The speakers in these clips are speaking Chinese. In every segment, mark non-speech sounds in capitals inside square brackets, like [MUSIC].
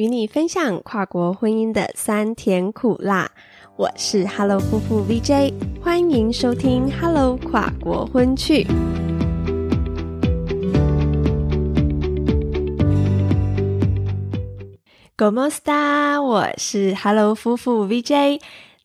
与你分享跨国婚姻的酸甜苦辣。我是 Hello 夫妇 VJ，欢迎收听 Hello 跨国婚趣。g o m o 我是 Hello 夫妇 VJ。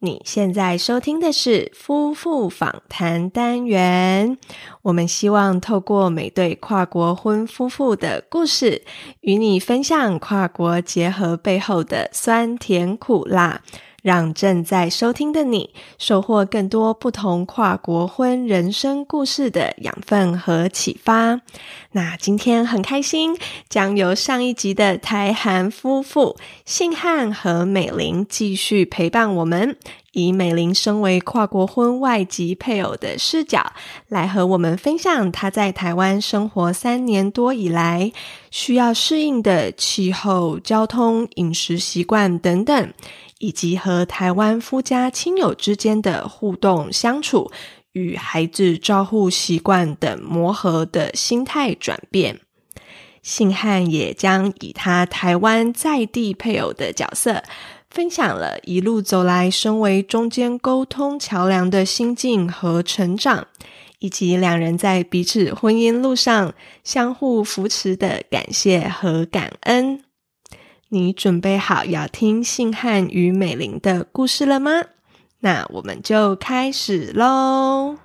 你现在收听的是夫妇访谈单元。我们希望透过每对跨国婚夫妇的故事，与你分享跨国结合背后的酸甜苦辣。让正在收听的你收获更多不同跨国婚人生故事的养分和启发。那今天很开心，将由上一集的台韩夫妇信汉和美玲继续陪伴我们，以美玲身为跨国婚外籍配偶的视角，来和我们分享她在台湾生活三年多以来需要适应的气候、交通、饮食习惯等等。以及和台湾夫家亲友之间的互动相处，与孩子照护习惯等磨合的心态转变，信汉也将以他台湾在地配偶的角色，分享了一路走来身为中间沟通桥梁的心境和成长，以及两人在彼此婚姻路上相互扶持的感谢和感恩。你准备好要听信汉与美玲的故事了吗？那我们就开始喽。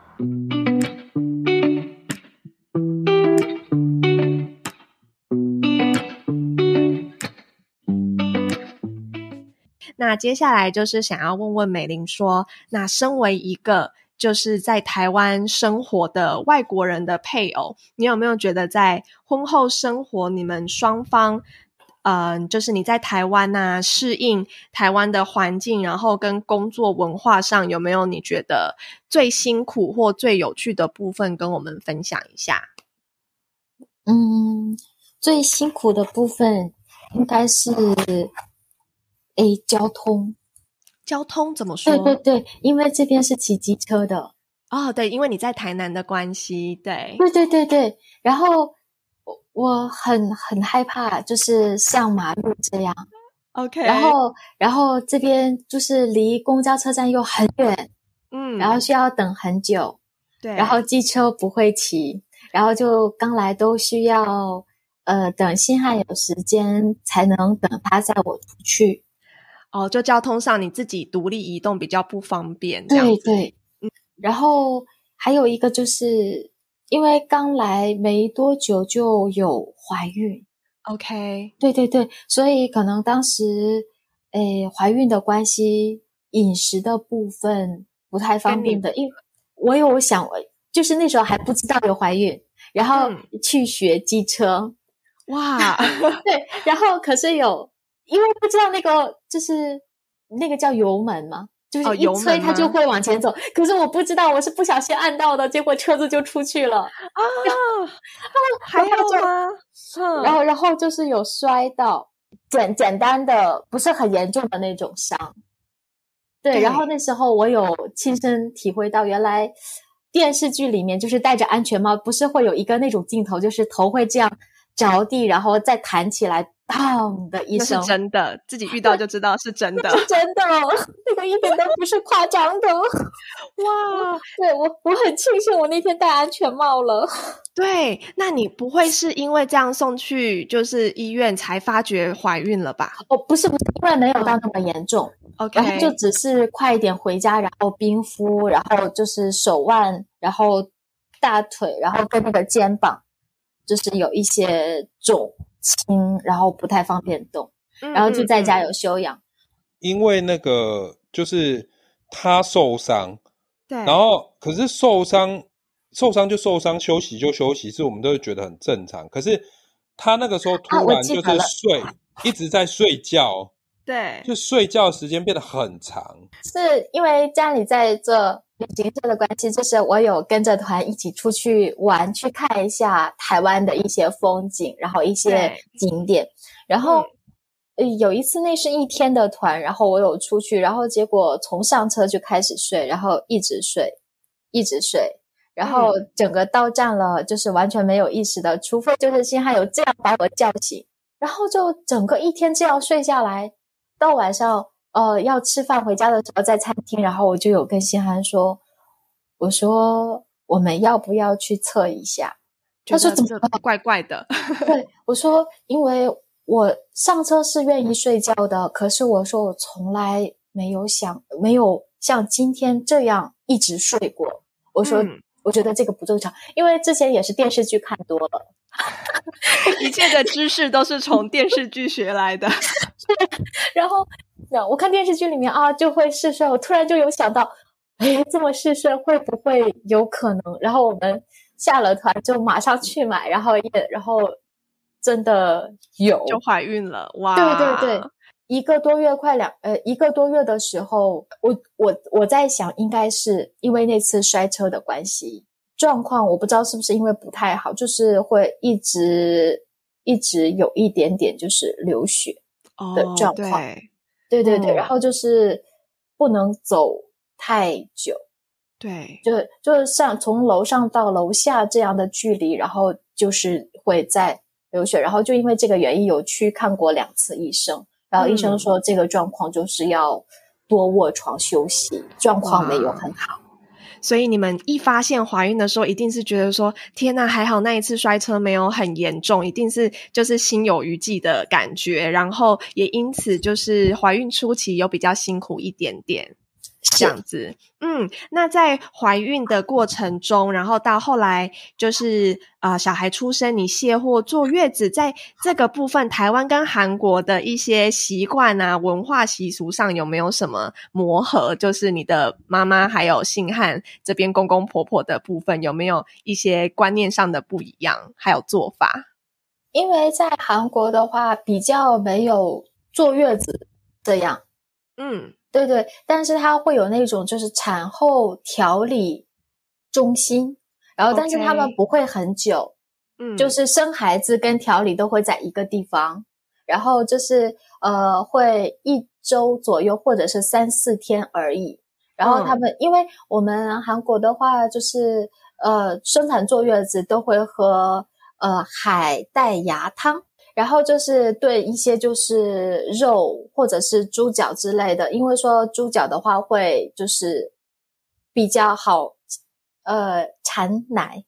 那接下来就是想要问问美玲说，那身为一个就是在台湾生活的外国人的配偶，你有没有觉得在婚后生活，你们双方？嗯，就是你在台湾呐，适应台湾的环境，然后跟工作文化上有没有你觉得最辛苦或最有趣的部分，跟我们分享一下？嗯，最辛苦的部分应该是，诶，交通。交通怎么说？对对对，因为这边是骑机车的。哦，对，因为你在台南的关系，对。对对对对，然后。我很很害怕，就是像马路这样，OK。然后，然后这边就是离公交车站又很远，嗯，然后需要等很久，对。然后机车不会骑，然后就刚来都需要，呃，等新汉有时间才能等他载我出去。哦，就交通上你自己独立移动比较不方便，对对，嗯。然后还有一个就是。因为刚来没多久就有怀孕，OK，对对对，所以可能当时，诶，怀孕的关系，饮食的部分不太方便的。因为我有想，就是那时候还不知道有怀孕，然后去学机车，[LAUGHS] 哇，对，然后可是有，因为不知道那个就是那个叫油门嘛。就是一催它就会往前走，可是我不知道我是不小心按到的，结果车子就出去了啊！还有吗？然后然后就是有摔到，简简单的不是很严重的那种伤。对，然后那时候我有亲身体会到，原来电视剧里面就是戴着安全帽，不是会有一个那种镜头，就是头会这样着地，然后再弹起来。砰的一声，是真的，自己遇到就知道是真的，[LAUGHS] 是真的，那个一点都不是夸张的。[LAUGHS] 哇，对我我很庆幸我那天戴安全帽了。[LAUGHS] 对，那你不会是因为这样送去就是医院才发觉怀孕了吧？哦，不是不是，因为没有到那么严重，OK，就只是快一点回家，然后冰敷，然后就是手腕，然后大腿，然后跟那个肩膀，就是有一些肿。轻，然后不太方便动，然后就在家有休养。因为那个就是他受伤，对，然后可是受伤受伤就受伤，休息就休息，是我们都会觉得很正常。可是他那个时候突然就是睡，一直在睡觉，对，就睡觉时间变得很长。是因为家里在做。旅行社的关系，就是我有跟着团一起出去玩，去看一下台湾的一些风景，然后一些景点。然后，呃，有一次那是一天的团，然后我有出去，然后结果从上车就开始睡，然后一直睡，一直睡，然后整个到站了，就是完全没有意识的，除非就是心还有这样把我叫醒，然后就整个一天这样睡下来，到晚上呃要吃饭回家的时候在餐厅，然后我就有跟新涵说，我说我们要不要去测一下？他说怎么怪怪的？对我说，因为我上车是愿意睡觉的，可是我说我从来没有想没有像今天这样一直睡过。我说我觉得这个不正常，因为之前也是电视剧看多了，[LAUGHS] 一切的知识都是从电视剧学来的。[LAUGHS] 然后我看电视剧里面啊就会试睡，我突然就有想到，哎，这么试睡会不会有可能？然后我们。下了团就马上去买，然后也然后真的有就怀孕了哇！对对对，一个多月快两呃一个多月的时候，我我我在想，应该是因为那次摔车的关系，状况我不知道是不是因为不太好，就是会一直一直有一点点就是流血的状况，对对对，然后就是不能走太久。对，就就是上从楼上到楼下这样的距离，然后就是会在流血，然后就因为这个原因有去看过两次医生，然后医生说这个状况就是要多卧床休息，状况没有很好。所以你们一发现怀孕的时候，一定是觉得说天呐，还好那一次摔车没有很严重，一定是就是心有余悸的感觉，然后也因此就是怀孕初期有比较辛苦一点点。这样子，嗯，那在怀孕的过程中，然后到后来就是啊，小孩出生，你卸货坐月子，在这个部分，台湾跟韩国的一些习惯啊、文化习俗上有没有什么磨合？就是你的妈妈还有信汉这边公公婆婆的部分，有没有一些观念上的不一样？还有做法？因为在韩国的话，比较没有坐月子这样，嗯。对对，但是它会有那种就是产后调理中心，然后但是他们不会很久，嗯，就是生孩子跟调理都会在一个地方，然后就是呃会一周左右或者是三四天而已，然后他们因为我们韩国的话就是呃生产坐月子都会喝呃海带芽汤。然后就是对一些就是肉或者是猪脚之类的，因为说猪脚的话会就是比较好，呃，产奶。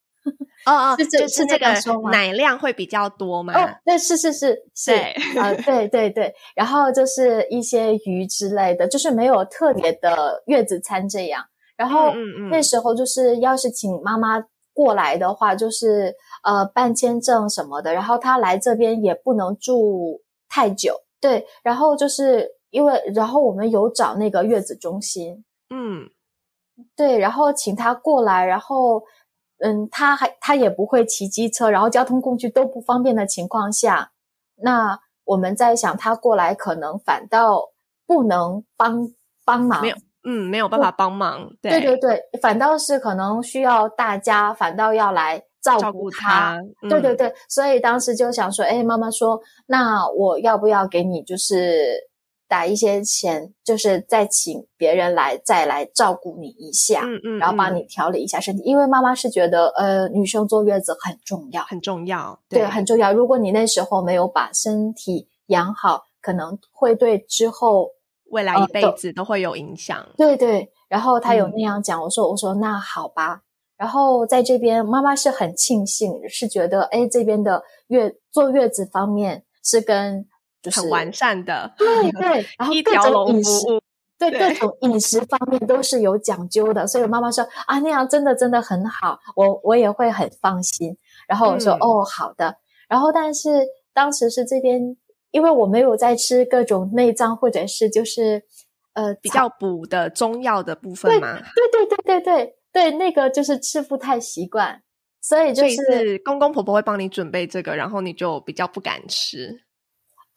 哦哦，是这是这个奶量会比较多吗？哦，对，是是是是，呃，对对对。然后就是一些鱼之类的，就是没有特别的月子餐这样。然后那时候就是要是请妈妈。过来的话，就是呃办签证什么的，然后他来这边也不能住太久，对，然后就是因为，然后我们有找那个月子中心，嗯，对，然后请他过来，然后嗯，他还他也不会骑机车，然后交通工具都不方便的情况下，那我们在想他过来可能反倒不能帮帮忙。嗯，没有办法帮忙。对对对，反倒是可能需要大家，反倒要来照顾他。对对对，所以当时就想说，哎，妈妈说，那我要不要给你，就是打一些钱，就是再请别人来再来照顾你一下，嗯嗯，然后帮你调理一下身体，因为妈妈是觉得，呃，女生坐月子很重要，很重要，对，很重要。如果你那时候没有把身体养好，可能会对之后。未来一辈子都会有影响。对对，然后他有那样讲，我说我说那好吧。然后在这边，妈妈是很庆幸，是觉得哎，这边的月坐月子方面是跟就是很完善的，对对，[LAUGHS] 然后各种饮食，对各种饮食方面都是有讲究的。所以妈妈说啊，那样真的真的很好，我我也会很放心。然后我说哦，好的。然后但是当时是这边。因为我没有在吃各种内脏或者是就是呃比较补的中药的部分嘛，对对对对对对，那个就是吃不太习惯，所以就是公公婆婆会帮你准备这个，然后你就比较不敢吃。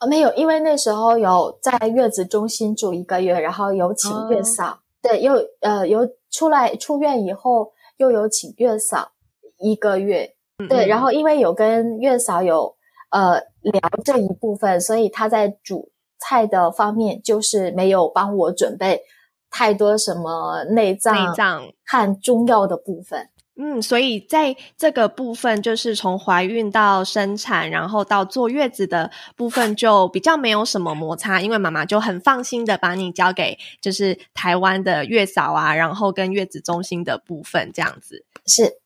没有，因为那时候有在月子中心住一个月，然后有请月嫂，对，又呃有出来出院以后又有请月嫂一个月，对，然后因为有跟月嫂有。呃，聊这一部分，所以她在煮菜的方面就是没有帮我准备太多什么内脏、内脏和中药的部分。嗯，所以在这个部分，就是从怀孕到生产，然后到坐月子的部分，就比较没有什么摩擦，因为妈妈就很放心的把你交给就是台湾的月嫂啊，然后跟月子中心的部分这样子是。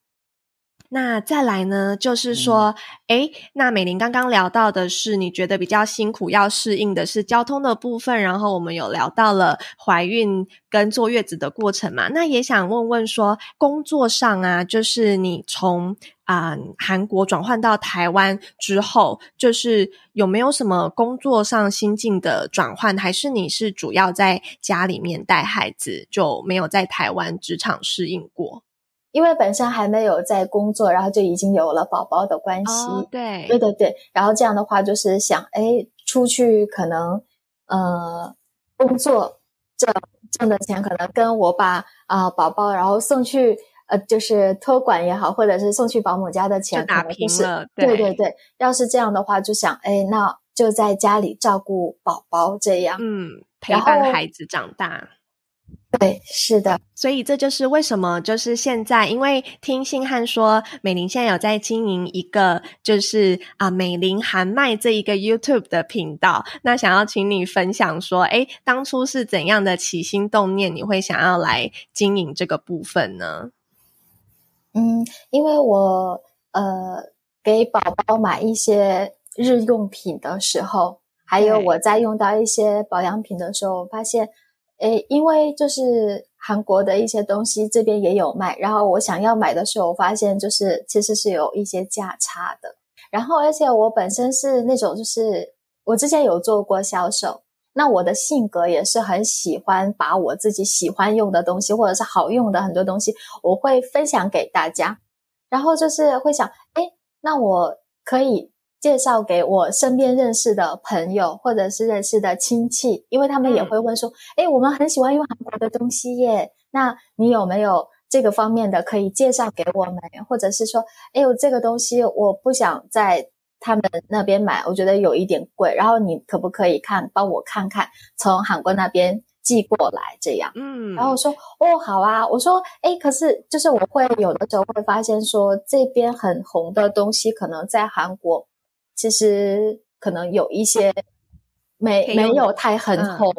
那再来呢，就是说，哎，那美玲刚刚聊到的是，你觉得比较辛苦要适应的是交通的部分，然后我们有聊到了怀孕跟坐月子的过程嘛？那也想问问说，工作上啊，就是你从啊韩国转换到台湾之后，就是有没有什么工作上心境的转换，还是你是主要在家里面带孩子，就没有在台湾职场适应过？因为本身还没有在工作，然后就已经有了宝宝的关系，对，对对对。然后这样的话，就是想，哎，出去可能，呃，工作挣挣的钱，可能跟我把啊宝宝然后送去，呃，就是托管也好，或者是送去保姆家的钱，打平了。对对对。要是这样的话，就想，哎，那就在家里照顾宝宝，这样，嗯，陪伴孩子长大。对，是的，所以这就是为什么，就是现在，因为听信汉说，美玲现在有在经营一个，就是啊，美玲韩麦这一个 YouTube 的频道。那想要请你分享说，哎，当初是怎样的起心动念，你会想要来经营这个部分呢？嗯，因为我呃，给宝宝买一些日用品的时候，还有我在用到一些保养品的时候，发现。诶，因为就是韩国的一些东西这边也有卖，然后我想要买的时候，我发现就是其实是有一些价差的。然后，而且我本身是那种就是我之前有做过销售，那我的性格也是很喜欢把我自己喜欢用的东西或者是好用的很多东西，我会分享给大家。然后就是会想，哎，那我可以。介绍给我身边认识的朋友，或者是认识的亲戚，因为他们也会问说：“哎，我们很喜欢用韩国的东西耶，那你有没有这个方面的可以介绍给我们？或者是说，哎呦，这个东西我不想在他们那边买，我觉得有一点贵，然后你可不可以看帮我看看，从韩国那边寄过来这样？”嗯，然后我说：“哦，好啊。”我说：“哎，可是就是我会有的时候会发现说，这边很红的东西，可能在韩国。”其实可能有一些没没有太很红，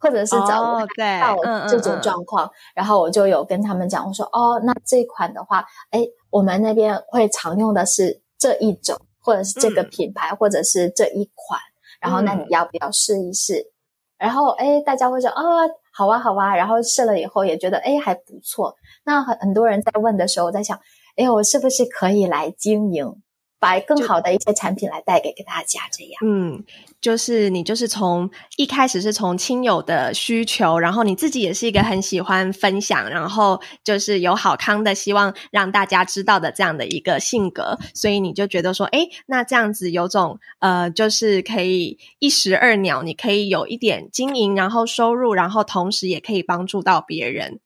或者是找不到这种状况，然后我就有跟他们讲，我说哦，那这款的话，哎，我们那边会常用的是这一种，或者是这个品牌，或者是这一款，然后那你要不要试一试？然后哎，大家会说啊，好啊，好啊，然后试了以后也觉得哎还不错。那很很多人在问的时候，我在想，哎，我是不是可以来经营？把更好的一些产品来带给给大家，这样。嗯，就是你就是从一开始是从亲友的需求，然后你自己也是一个很喜欢分享，然后就是有好康的，希望让大家知道的这样的一个性格，所以你就觉得说，哎，那这样子有种呃，就是可以一石二鸟，你可以有一点经营，然后收入，然后同时也可以帮助到别人。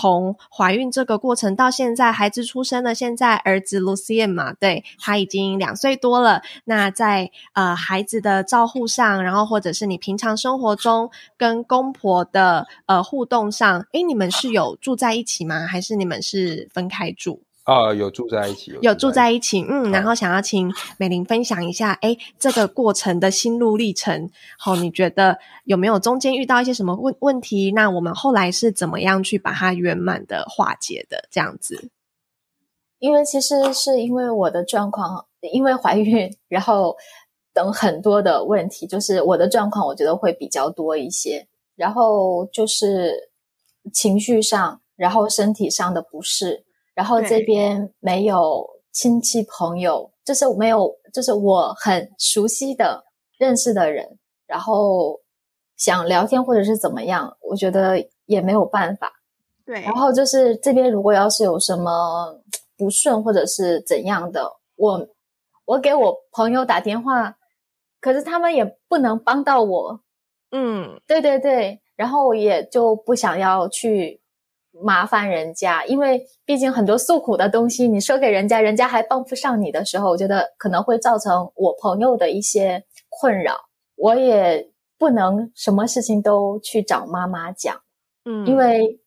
从怀孕这个过程到现在，孩子出生了，现在儿子 Lucian 嘛，对他已经两岁多了。那在呃孩子的照护上，然后或者是你平常生活中跟公婆的呃互动上，诶，你们是有住在一起吗？还是你们是分开住？啊，有住在一起，有住在一起，嗯，然后想要请美玲分享一下，哎，这个过程的心路历程，好，你觉得有没有中间遇到一些什么问问题？那我们后来是怎么样去把它圆满的化解的？这样子，因为其实是因为我的状况，因为怀孕，然后等很多的问题，就是我的状况，我觉得会比较多一些，然后就是情绪上，然后身体上的不适。然后这边没有亲戚朋友，就是没有，就是我很熟悉的、认识的人，然后想聊天或者是怎么样，我觉得也没有办法。对。然后就是这边如果要是有什么不顺或者是怎样的，我我给我朋友打电话，可是他们也不能帮到我。嗯，对对对。然后我也就不想要去。麻烦人家，因为毕竟很多诉苦的东西，你说给人家，人家还帮不上你的时候，我觉得可能会造成我朋友的一些困扰，我也不能什么事情都去找妈妈讲，嗯，因为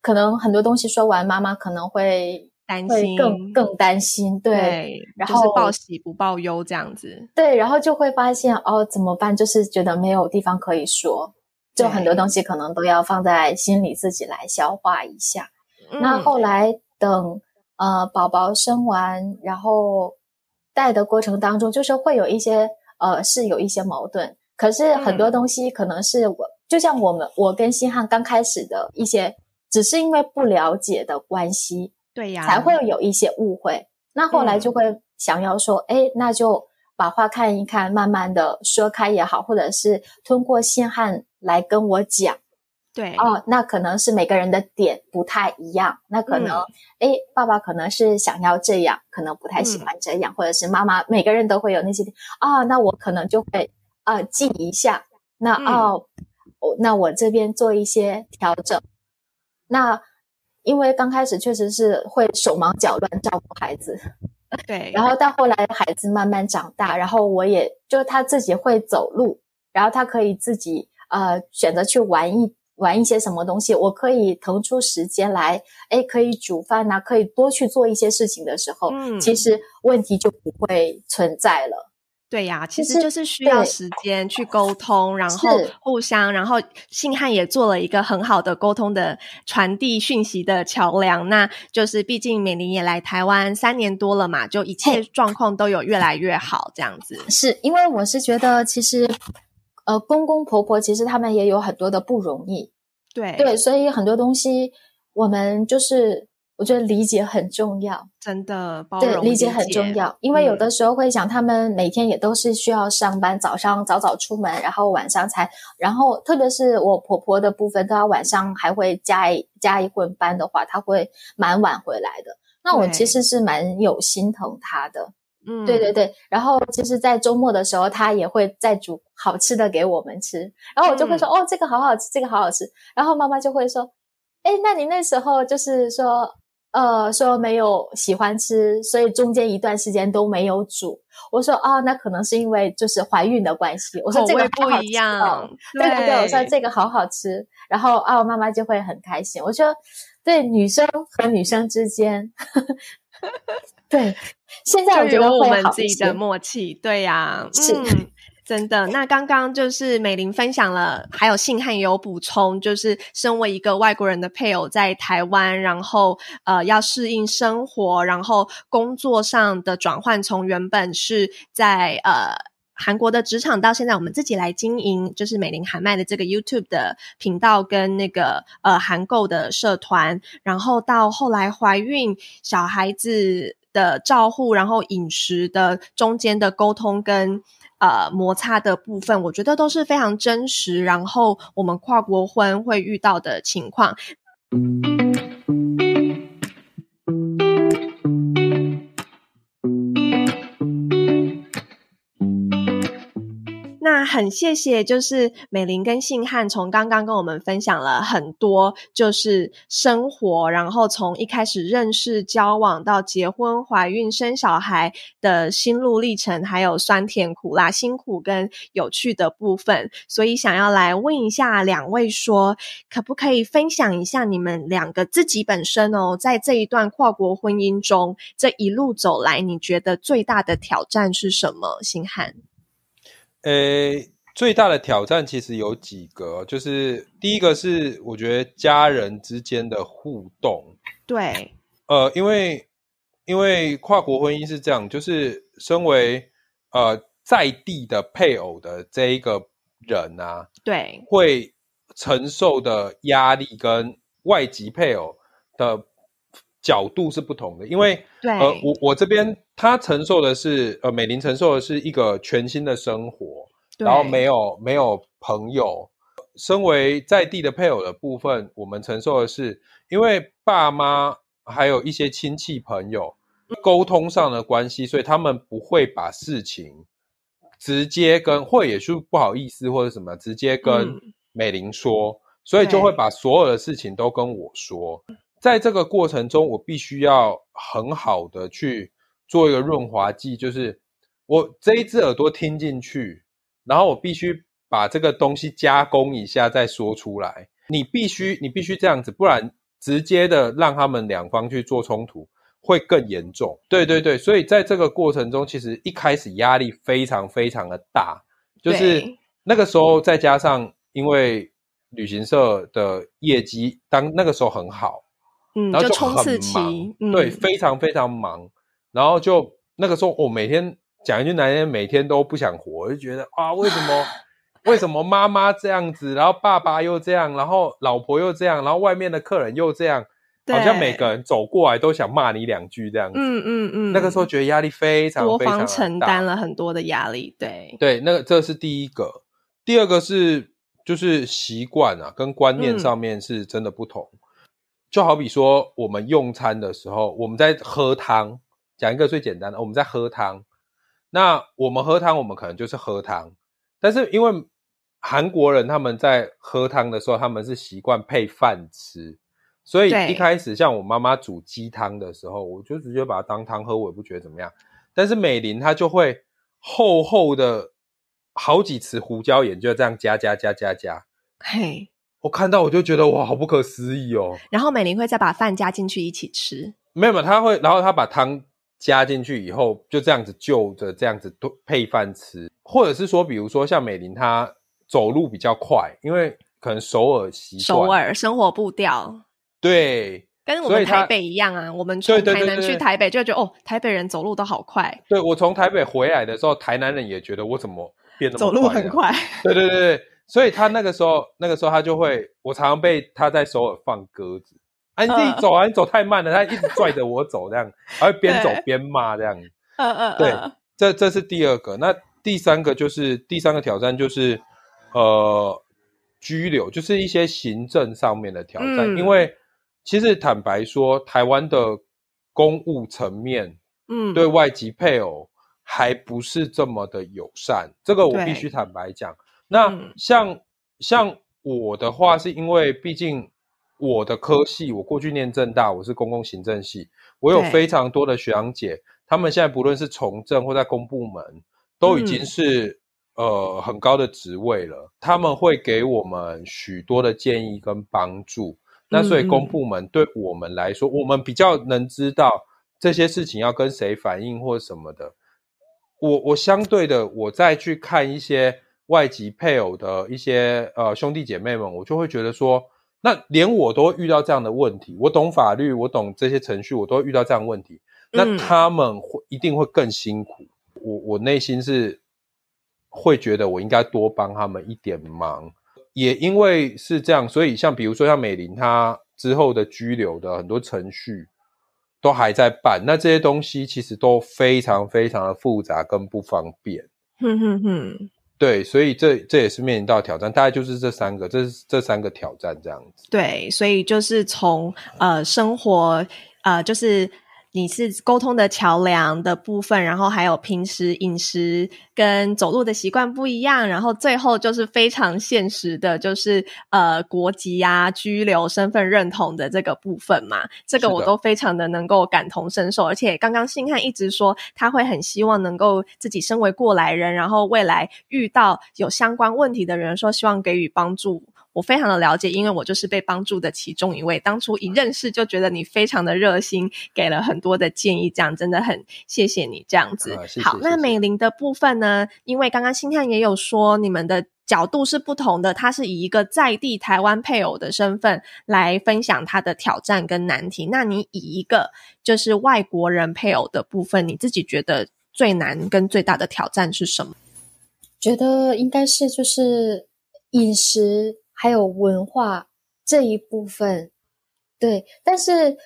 可能很多东西说完，妈妈可能会会担心更更担心，对对，然就是后报喜不报忧这样子。对，然后就会发现哦，怎么办？就是觉得没有地方可以说，就很多东西可能都要放在心里自己来消化一下。那嗯后来等呃宝宝生完，然后带的过程当中，就是会有一些呃是有一些矛盾，可是很多嗯。东西可能是我，就像我们我跟新汉刚开始的一些，只是因为不了解的关系，对呀，才会有一些误会。那后来就嗯。会想要说，哎、那就把话看一看，慢慢的说开也好，或者是通过星汉来跟我讲。对。哦，那可能是每个人的点不太一样，那可能，哎、爸爸可能是想要这样，可能不太喜嗯欢这样，或者是妈妈，每个人都会有那些点。啊、那我可能就会啊、记一下，那嗯。哦，我那我这边做一些调整。那因为刚开始确实是会手忙脚乱照顾孩子，对，[LAUGHS] 然后到后来孩子慢慢长大，然后我也就他自己会走路，然后他可以自己呃选择去玩一玩一些什么东西，我可以腾出时间来，哎，可以煮饭呐、可以多去做一些事情的时候，嗯其实问题就不会存在了。对呀，其其实实就是需要对时间去沟通，然后互相，然后信汉也做了一个很好的沟通的传递讯息的桥梁。那就是毕竟美玲也来台湾三年多了嘛，就一切嘿状况都有越来越好，这样子。是因为我是觉得，其实呃，公公婆婆其实他们也有很多的不容易，对对，所以很多东西我们就是我觉得理解很重要。真的包对，容理解很重要，因为有嗯的时候会想，他们每天也都是需要上班，早上早早出门，然后晚上才，然后特别是我婆婆的部分，她晚上还会加一加一混班的话，她会蛮晚回来的。那我其实是蛮有心疼她的，嗯，对对对。然后其实，在周末的时候，他也会再煮好吃的给我们吃，然后我就会说，哦，这个好好吃，这个好好吃。然后妈妈就会说，哎，那你那时候就是说。呃，说没有喜欢吃，所以中间一段时间都没有煮。我说哦、那可能是因为就是怀孕的关系。我说这个不一样哦，对对对，我说这个好好吃，然后啊，我妈妈就会很开心。我说，对女生和女生之间，[LAUGHS] 对，现在我觉得我们自己的默契，对呀、是嗯，真的。那刚刚就是美玲分享了，还有信汉也有补充，就是身为一个外国人的配偶在台湾，然后呃要适应生活，然后工作上的转换，从原本是在呃。韩国的职场到现在，我们自己来经营，就是美玲韩麦的这个 YouTube 的频道跟那个呃韩购的社团，然后到后来怀孕，小孩子的照护，然后饮食的中间的沟通跟呃摩擦的部分，我觉得都是非常真实。然后我们跨国婚会遇到的情况。很谢谢，就是美玲跟信汉从刚刚跟我们分享了很多，就是生活，然后从一开始认识、交往到结婚、怀孕、生小孩的心路历程，还有酸甜苦辣、辛苦跟有趣的部分。所以想要来问一下两位说，可不可以分享一下你们两个自己本身哦，在这一段跨国婚姻中，这一路走来，你觉得最大的挑战是什么？星汉。呃，最大的挑战其实有几个，就是第一个是我觉得家人之间的互动，对，呃，因为因为跨国婚姻是这样，就是身为呃在地的配偶的这一个人啊，对，会承受的压力跟外籍配偶的角度是不同的，因为对，呃，我我这边他承受的是呃，美玲承受的是一个全新的生活，然后没有，没有朋友。身为在地的配偶的部分，我们承受的是因为爸妈还有一些亲戚朋友沟通上的关系，所以他们不会把事情直接跟，或也是不好意思或者什么，直接跟嗯美玲说，所以就会把所有的事情都跟我说。在这个过程中，我必须要很好的去做一个润滑剂，就是我这一只耳朵听进去，然后我必须把这个东西加工一下再说出来。你必须你必须这样子，不然直接的让他们两方去做冲突会更严重。对对对，所以在这个过程中，其实一开始压力非常非常的大，就是那个时候再加上因为旅行社的业绩当那个时候很好。嗯，然后就冲刺期，对，非常非常忙。然后就那个时候，我每天讲一句难听，每天都不想活，就觉得啊，为什么 [LAUGHS] 为什么妈妈这样子，然后爸爸又这样，然后老婆又这样，然后外面的客人又这样，好像每个人走过来都想骂你两句这样子。嗯嗯嗯。那个时候觉得压力非常多方承担了很多的压力，对对，那个这是第一个，第二个是就是习惯啊，跟观念上面是真的不同。就好比说，我们用餐的时候，我们在喝汤。讲一个最简单的，我们在喝汤。那我们喝汤，我们可能就是喝汤。但是因为韩国人他们在喝汤的时候，他们是习惯配饭吃，所以一开始像我妈妈煮鸡汤的时候，我就直接把它当汤喝，我也不觉得怎么样。但是美玲她就会厚厚的好几匙胡椒盐，就这样加加加加加。嘿。我看到我就觉得哇，好不可思议哦。然后美玲会再把饭加进去一起吃，没有没有，他会，然后他把汤加进去以后，就这样子就着这样子配饭吃，或者是说，比如说像美玲她走路比较快，因为可能首尔习首尔生活步调，对，跟我们台北一样啊。我们从台南去台北就觉得哦，台北人走路都好快。对我从台北回来的时候，台南人也觉得我怎么变得走路很快。对对对对。所以他那个时候，那个时候他就会，我常常被他在首尔放鸽子，啊，你自己走啊，你走太慢了，他一直拽着我走，这样，还会边走边骂这样。嗯嗯，对，这这是第二个，那第三个就是第三个挑战就是，呃，拘留，就是一些行政上面的挑战，因为其实坦白说，台湾的公务层面，嗯，对外籍配偶还不是这么的友善，这个我必须坦白讲。那像像我的话，是因为毕竟我的科系，我过去念政大，我是公共行政系，我有非常多的学长姐，他们现在不论是从政或在公部门，都已经是呃很高的职位了，他们会给我们许多的建议跟帮助。那所以公部门对我们来说，我们比较能知道这些事情要跟谁反映或什么的。我我相对的，我再去看一些。外籍配偶的一些呃兄弟姐妹们，我就会觉得说，那连我都遇到这样的问题，我懂法律，我懂这些程序，我都遇到这样问题，那他们会一定会更辛苦。我我内心是会觉得我应该多帮他们一点忙，也因为是这样，所以像比如说像美玲她之后的拘留的很多程序都还在办，那这些东西其实都非常非常的复杂跟不方便。哼哼哼。对，所以这这也是面临到挑战，大概就是这三个，这是这三个挑战这样子。对，所以就是从呃生活呃就是。你是沟通的桥梁的部分，然后还有平时饮食跟走路的习惯不一样，然后最后就是非常现实的，就是呃国籍呀、居留、身份认同的这个部分嘛。这个我都非常的能够感同身受，而且刚刚信汉一直说他会很希望能够自己身为过来人，然后未来遇到有相关问题的人，说希望给予帮助。我非常的了解，因为我就是被帮助的其中一位。当初一认识就觉得你非常的热心，给了很多的建议，这样真的很谢谢你这样子。好，那美玲的部分呢？因为刚刚星探也有说，你们的角度是不同的，他是以一个在地台湾配偶的身份来分享他的挑战跟难题。那你以一个就是外国人配偶的部分，你自己觉得最难跟最大的挑战是什么？觉得应该是就是饮食。还有文化这一部分，对，但是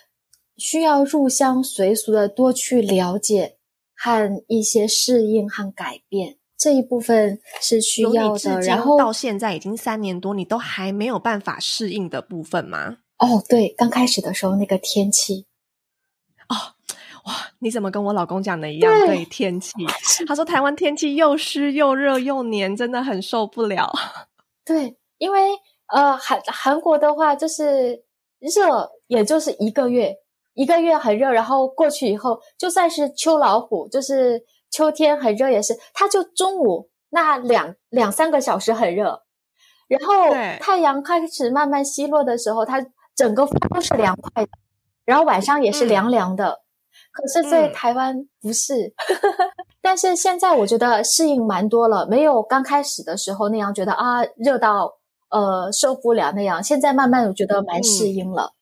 需要入乡随俗的多去了解和一些适应和改变这一部分是需要的。然后到现在已经三年多，你都还没有办法适应的部分吗？哦，对，刚开始的时候那个天气，哦，哇，你怎么跟我老公讲的一样？对，天气，[LAUGHS] 他说台湾天气又湿又热又黏，真的很受不了。对。因为呃韩韩国的话就是热，也就是一个月，一个月很热，然后过去以后，就算是秋老虎，就是秋天很热也是，它就中午那两两三个小时很热，然后太阳开始慢慢西落的时候，它整个风都是凉快的，然后晚上也是嗯。凉凉的。可是，在嗯。台湾不是，[LAUGHS] 但是现在我觉得适应蛮多了，没有刚开始的时候那样觉得啊热到呃受不了那样。现在慢慢我觉得蛮适嗯应了。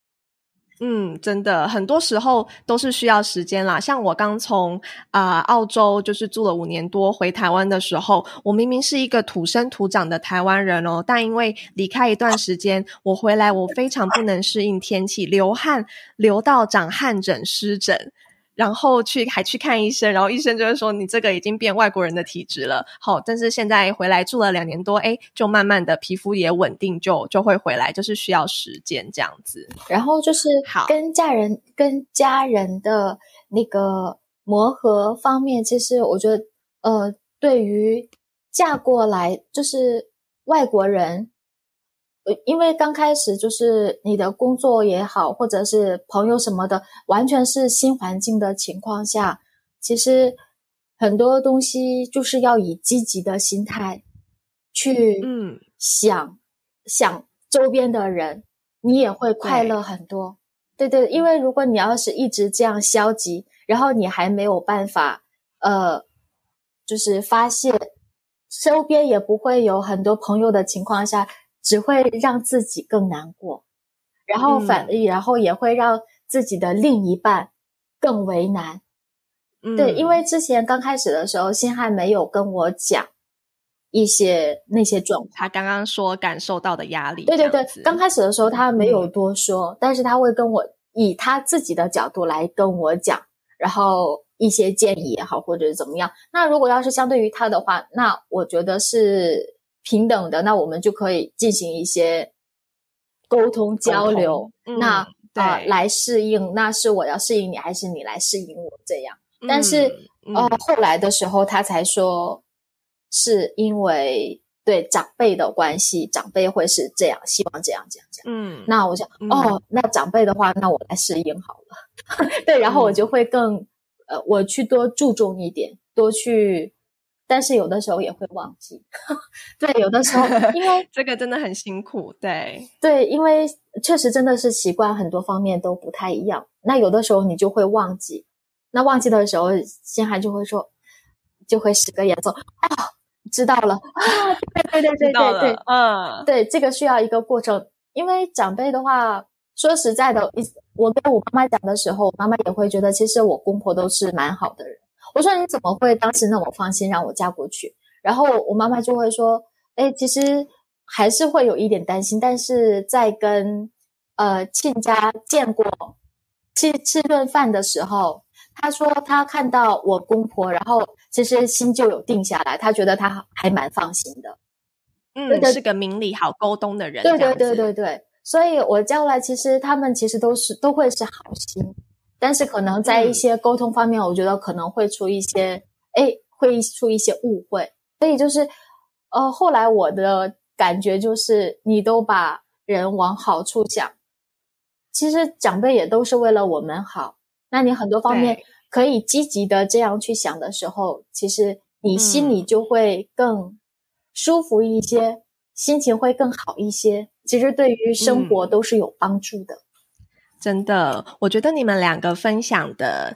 嗯，真的，很多时候都是需要时间啦。像我刚从啊、澳洲就是住了五年多回台湾的时候，我明明是一个土生土长的台湾人哦，但因为离开一段时间，我回来我非常不能适应天气，流汗流到长汗疹、湿疹。然后去还去看医生，然后医生就会说你这个已经变外国人的体质了。好，但是现在回来住了两年多，哎，就慢慢的皮肤也稳定，就就会回来，就是需要时间这样子。然后就是好跟家人跟家人的那个磨合方面，其实我觉得，呃，对于嫁过来就是外国人，因为刚开始就是你的工作也好，或者是朋友什么的，完全是新环境的情况下，其实很多东西就是要以积极的心态去嗯想、想周边的人，你也会快乐很多。对对，因为如果你要是一直这样消极，然后你还没有办法，呃，就是发泄周边也不会有很多朋友的情况下，只会让自己更难过，然后反、然后也会让自己的另一半更为难。嗯，对，因为之前刚开始的时候，星汉没有跟我讲一些那些状况。他刚刚说感受到的压力，对对对刚开始的时候他没有嗯多说，但是他会跟我以他自己的角度来跟我讲，然后一些建议也好，或者是怎么样。那如果要是相对于他的话，那我觉得是平等的，那我们就可以进行一些沟通交流。嗯那啊、呃，来适应，那是我要适应你，还是你来适应我这样？但是嗯呃，后来的时候他才说，是因为对长辈的关系，长辈会是这样，希望这样这样这样。嗯，那我想，嗯哦，那长辈的话，那我来适应好了。[LAUGHS] 对，然后我嗯就会更呃，我去多注重一点，多去，但是有的时候也会忘记。对，有的时候因为 [LAUGHS] 这个真的很辛苦，对，对，因为确实真的是习惯很多方面都不太一样。那有的时候你就会忘记，那忘记的时候，心涵就会说，就会使个眼色啊，知道了啊，对对对对对对，嗯，对，这个需要一个过程。因为长辈的话，说实在的，一我跟我妈妈讲的时候，我妈妈也会觉得，其实我公婆都是蛮好的人。我说你怎么会当时那么放心让我嫁过去？然后我妈妈就会说，哎，其实还是会有一点担心，但是在跟呃亲家见过吃吃顿饭的时候，她说她看到我公婆，然后其实心就有定下来，她觉得她还蛮放心的。嗯，对是个明理好沟通的人，对对对对对，所以我叫来，其实他们其实都是都会是好心，但是可能在一嗯些沟通方面，我觉得可能会出一些，哎，会出一些误会。所以就是，呃，后来我的感觉就是，你都把人往好处想，其实长辈也都是为了我们好。那你很多方面可以积极的这样去想的时候，其实你心里嗯就会更舒服一些，心情会更好一些。其实对于生活嗯都是有帮助的。真的，我觉得你们两个分享的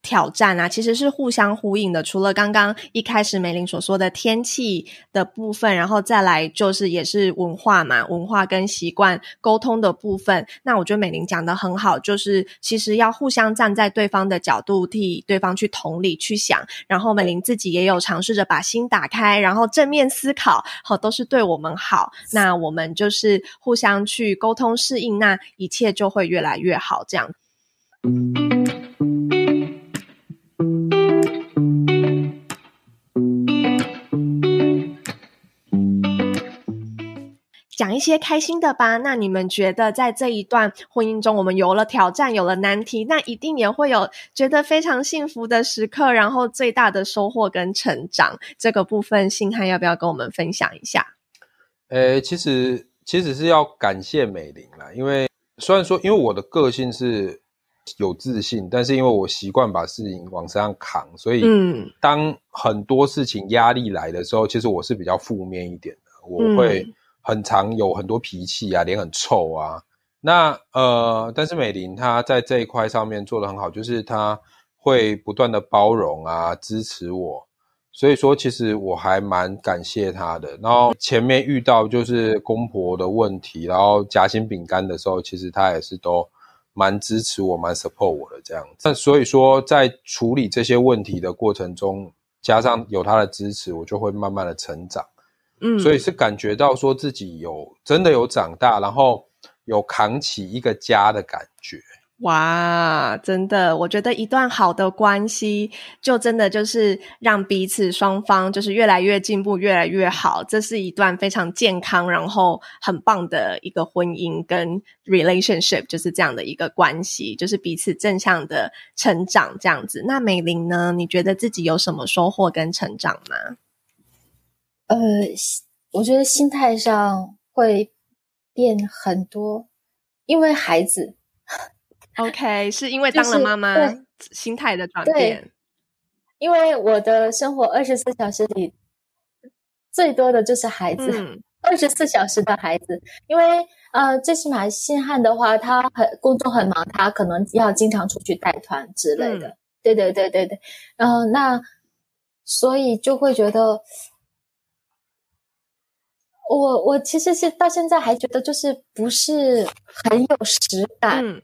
挑战啊，其实是互相呼应的。除了刚刚一开始美玲所说的天气的部分，然后再来就是也是文化嘛，文化跟习惯沟通的部分。那我觉得美玲讲的很好，就是其实要互相站在对方的角度，替对方去同理去想。然后美玲自己也有尝试着把心打开，然后正面思考，好，都是对我们好。那我们就是互相去沟通适应，那一切就会越来越好。这样。一些开心的吧。那你们觉得在这一段婚姻中，我们有了挑战，有了难题，那一定也会有觉得非常幸福的时刻，然后最大的收获跟成长。这个部分，信汉要不要跟我们分享一下？诶，其实其实是要感谢美玲啦，因为虽然说，因为我的个性是有自信，但是因为我习惯把事情往身上扛，所以嗯当很多事情压力来的时候，其实我是比较负面一点的，我会嗯很常有很多脾气啊，脸很臭啊。那呃，但是美玲她在这一块上面做得很好，就是她会不断的包容啊，支持我。所以说，其实我还蛮感谢她的。然后前面遇到就是公婆的问题，然后夹心饼干的时候，其实她也是都蛮支持我、蛮 support 我的这样子。那所以说，在处理这些问题的过程中，加上有她的支持，我就会慢慢的成长。嗯，所以是感觉到说自己有真的有长大，然后有扛起一个家的感觉。哇，真的，我觉得一段好的关系，就真的就是让彼此双方就是越来越进步，越来越好。这是一段非常健康，然后很棒的一个婚姻跟 relationship，就是这样的一个关系，就是彼此正向的成长这样子。那美玲呢？你觉得自己有什么收获跟成长吗？呃，我觉得心态上会变很多，因为孩子。OK，[LAUGHS] 是因为当了妈妈，就是心态的转对变。因为我的生活二十四小时里最多的就是孩子，嗯 [LAUGHS] 二十四小时的孩子。因为呃，最起码信汉的话，他很工作很忙，他可能要经常出去带团之类的。对对对对对，嗯、呃，那所以就会觉得，我我其实是到现在还觉得就是不是很有实感，嗯，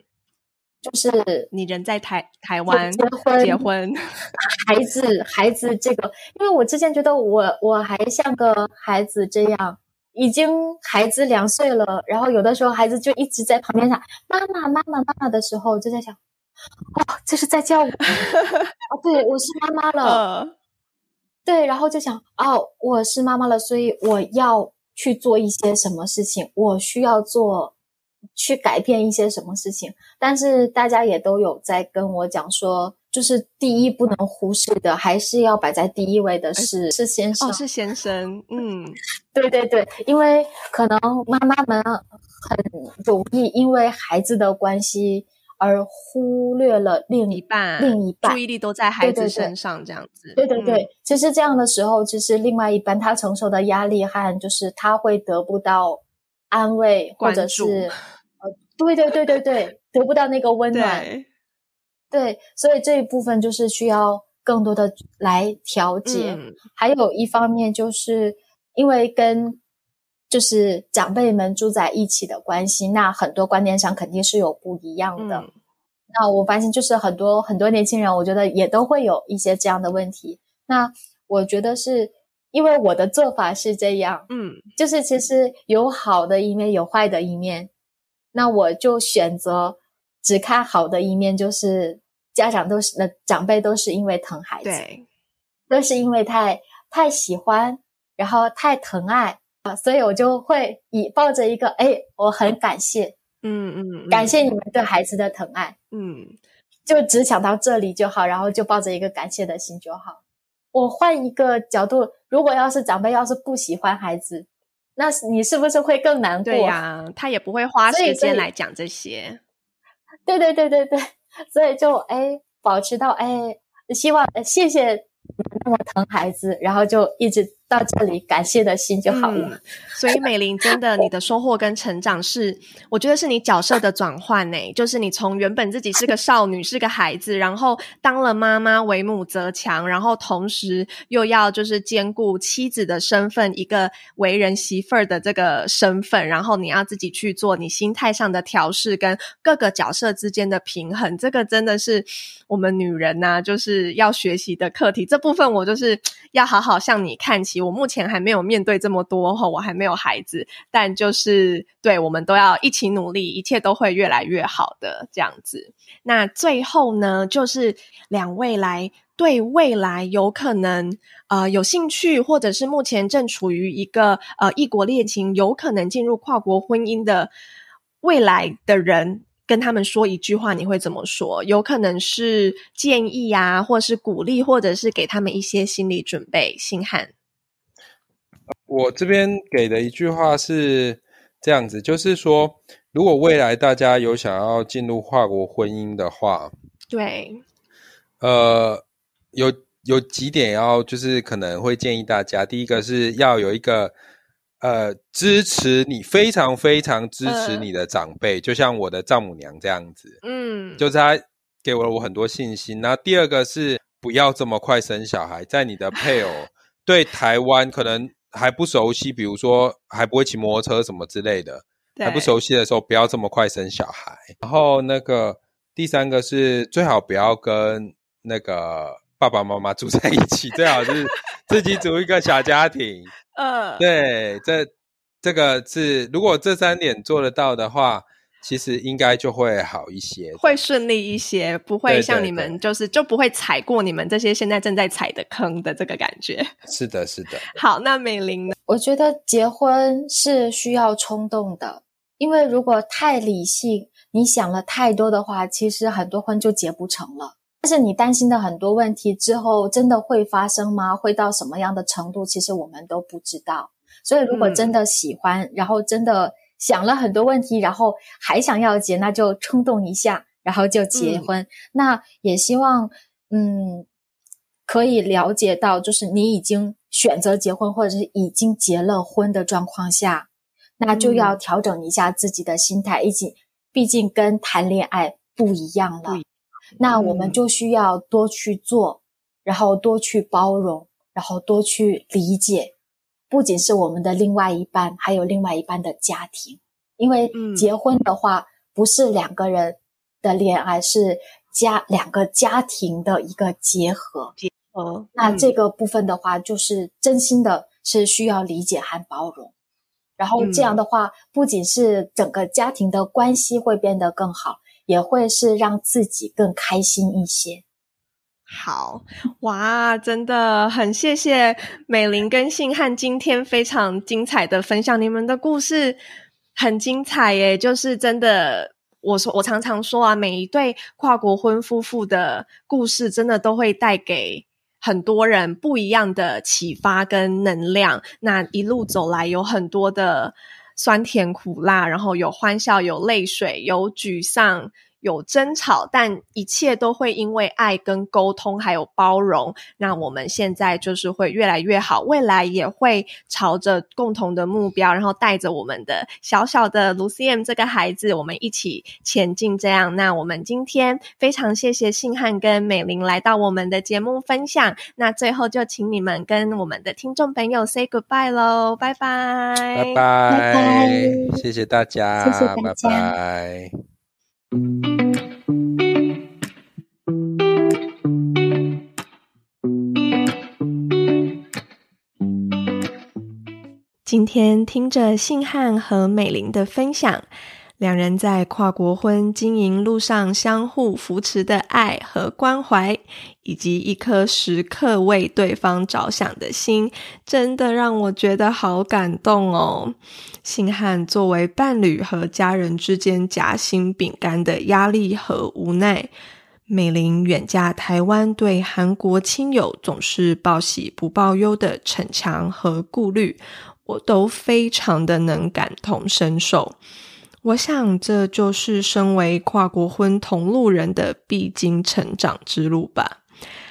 就是你人在台台湾结婚结婚，[LAUGHS] 孩子，孩子这个，因为我之前觉得我我还像个孩子这样，已经孩子两岁了，然后有的时候孩子就一直在旁边喊妈妈妈妈妈妈的时候，就在想，哦，这是在叫我，[LAUGHS] 哦，对，我是妈妈了，呃，对，然后就想，哦，我是妈妈了，所以我要去做一些什么事情，我需要做去改变一些什么事情。但是大家也都有在跟我讲说，就是第一不能忽视的，还是要摆在第一位的是、是先生。哦，是先生，嗯 [LAUGHS] 对对对，因为可能妈妈们很容易因为孩子的关系而忽略了另一半另一半注意力都在孩子身上，这样子，对对对，嗯其实这样的时候，其实另外一半他承受的压力和就是他会得不到安慰，或者是呃，对对对对对，得不到那个温暖，对，对，所以这一部分就是需要更多的来调节。嗯还有一方面就是因为跟就是长辈们住在一起的关系，那很多观念上肯定是有不一样的。嗯那我发现就是很多很多年轻人，我觉得也都会有一些这样的问题。那我觉得是因为我的做法是这样，嗯就是其实有好的一面，有坏的一面。那我就选择只看好的一面，就是家长都是那长辈都是因为疼孩子，对，都是因为太太喜欢，然后太疼爱啊，所以我就会以抱着一个哎，我很感谢，嗯嗯，感谢你们对孩子的疼爱。嗯，就只想到这里就好，然后就抱着一个感谢的心就好。我换一个角度，如果要是长辈要是不喜欢孩子，那你是不是会更难过？对呀、他也不会花时间来讲这些，对对对对对，所以就哎，保持到哎，希望呃谢谢你们那么疼孩子，然后就一直到这里，感谢的心就好了。所以美玲真的，你的收获跟成长是，我觉得是你角色的转换呢，就是你从原本自己是个少女，是个孩子，然后当了妈妈，为母则强，然后同时又要就是兼顾妻子的身份，一个为人媳妇儿的这个身份，然后你要自己去做你心态上的调试跟各个角色之间的平衡，这个真的是我们女人呐、就是要学习的课题。这部分我就是要好好向你看齐。我目前还没有面对这么多哈，我还没有孩子，但就是对我们都要一起努力，一切都会越来越好的这样子。那最后呢，就是两位来对未来有可能呃有兴趣，或者是目前正处于一个呃异国恋情，有可能进入跨国婚姻的未来的人。跟他们说一句话，你会怎么说？有可能是建议啊，或是鼓励，或者是给他们一些心理准备。星汉，我这边给的一句话是这样子，就是说，如果未来大家有想要进入跨国婚姻的话，对，呃，有有几点要就是可能会建议大家，第一个是要有一个呃支持你非常非常支持你的长辈，就像我的丈母娘这样子，嗯，就是他给我了我很多信心。那第二个是不要这么快生小孩，在你的配偶 [LAUGHS] 对台湾可能还不熟悉，比如说还不会骑摩托车什么之类的。还不熟悉的时候，不要这么快生小孩。然后那个第三个是最好不要跟那个爸爸妈妈住在一起，最好是 [LAUGHS] 自己组一个小家庭。嗯，对，这这个是如果这三点做得到的话，其实应该就会好一些，会顺利一些，不会像你们就是就不会踩过你们这些现在正在踩的坑的这个感觉。[LAUGHS] 是的，是的。好，那美玲呢？我觉得结婚是需要冲动的。因为如果太理性，你想了太多的话，其实很多婚就结不成了。但是你担心的很多问题之后，真的会发生吗？会到什么样的程度？其实我们都不知道。所以如果真的喜欢，然后真的想了很多问题，然后还想要结，那就冲动一下，然后就结婚。那也希望，嗯，可以了解到，就是你已经选择结婚，或者是已经结了婚的状况下。那就要调整一下自己的心态，一起，毕竟跟谈恋爱不一样了。那我们就需要多去做，然后多去包容，然后多去理解，不仅是我们的另外一半，还有另外一半的家庭。因为结婚的话，不是两个人的恋爱，是家两个家庭的一个结合。结合。那这个部分的话，就是真心的是需要理解和包容。然后这样的话，不仅是整个家庭的关系会变得更好，也会是让自己更开心一些。好哇，真的很谢谢美玲跟信汉今天非常精彩的分享，你们的故事很精彩耶！就是真的，我说我常常说啊，每一对跨国婚夫妇的故事，真的都会带给。很多人不一样的启发跟能量，那一路走来有很多的酸甜苦辣，然后有欢笑，有泪水，有沮丧。有争吵，但一切都会因为爱跟沟通还有包容。那我们现在就是会越来越好，未来也会朝着共同的目标，然后带着我们的小小的 Lucian 这个孩子，我们一起前进。这样，那我们今天非常谢谢信汉跟美玲来到我们的节目分享。那最后就请你们跟我们的听众朋友 say goodbye 喽，拜拜，拜拜，谢谢大家，谢谢大家，拜拜。今天听着信汉和美玲的分享，两人在跨国婚经营路上相互扶持的爱和关怀，以及一颗时刻为对方着想的心，真的让我觉得好感动哦。信汉作为伴侣和家人之间夹心饼干的压力和无奈，美玲远嫁台湾对韩国亲友总是报喜不报忧的逞强和顾虑。我都非常的能感同身受，我想这就是身为跨国婚同路人的必经成长之路吧。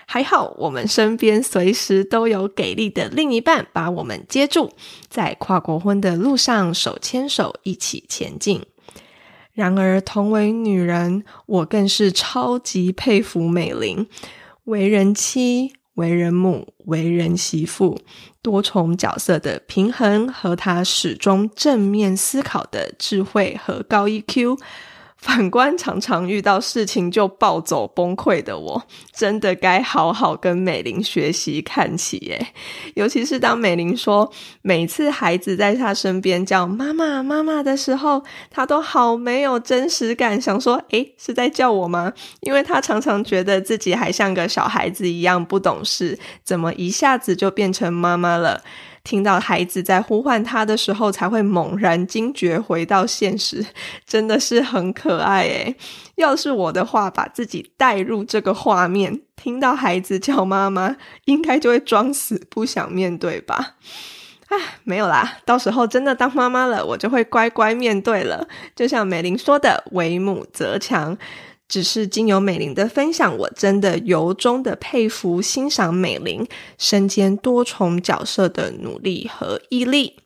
还好我们身边随时都有给力的另一半把我们接住，在跨国婚的路上手牵手一起前进。然而，同为女人，我更是超级佩服美玲，为人妻。为人母、为人媳妇，多重角色的平衡和他始终正面思考的智慧和高 EQ。反观常常遇到事情就暴走崩溃的我，[LAUGHS] 真的该好好跟美玲学习看齐耶！尤其是当美玲说每次孩子在她身边叫妈妈妈妈的时候，她都好没有真实感，想说诶是在叫我吗？因为她常常觉得自己还像个小孩子一样不懂事，怎么一下子就变成妈妈了？听到孩子在呼唤他的时候，才会猛然惊觉，回到现实，[LAUGHS] 真的是很可爱诶要是我的话，把自己带入这个画面，听到孩子叫妈妈，应该就会装死不想面对吧。唉，没有啦，到时候真的当妈妈了，我就会乖乖面对了。就像美玲说的，“为母则强”。只是经由美玲的分享，我真的由衷的佩服、欣赏美玲身兼多重角色的努力和毅力。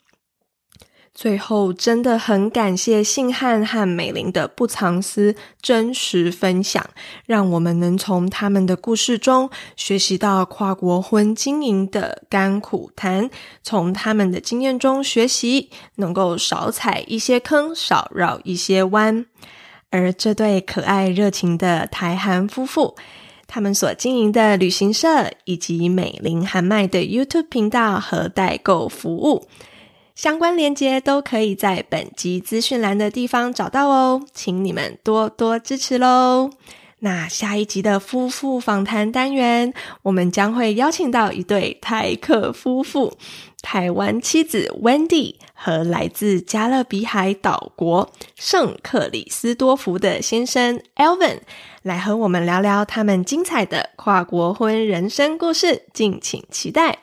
最后，真的很感谢信汉和美玲的不藏私、真实分享，让我们能从他们的故事中学习到跨国婚经营的甘苦谈，从他们的经验中学习，能够少踩一些坑，少绕一些弯。而这对可爱热情的台韩夫妇，他们所经营的旅行社，以及美林韩麦的 YouTube 频道和代购服务。相关链接都可以在本集资讯栏的地方找到哦，请你们多多支持喽。那下一集的夫妇访谈单元，我们将会邀请到一对台客夫妇，台湾妻子 Wendy 和来自加勒比海岛国圣克里斯多福的先生 Elvin，来和我们聊聊他们精彩的跨国婚人生故事，敬请期待。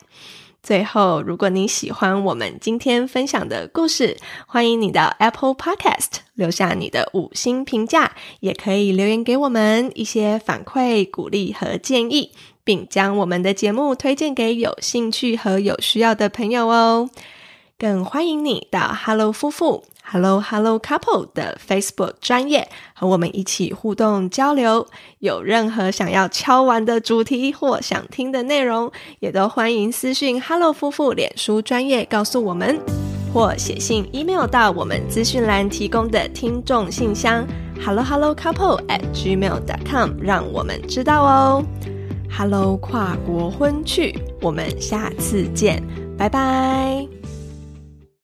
最后，如果你喜欢我们今天分享的故事，欢迎你到 Apple Podcast 留下你的五星评价，也可以留言给我们一些反馈、鼓励和建议，并将我们的节目推荐给有兴趣和有需要的朋友哦。更欢迎你到 Hello 夫妇。Hello Hello Couple 的 Facebook 专业和我们一起互动交流，有任何想要敲完的主题或想听的内容，也都欢迎私讯 Hello 夫妇脸书专业告诉我们，或写信 email 到我们资讯栏提供的听众信箱 Hello Hello Couple at gmail.com，让我们知道哦。Hello 跨国婚趣，我们下次见，拜拜。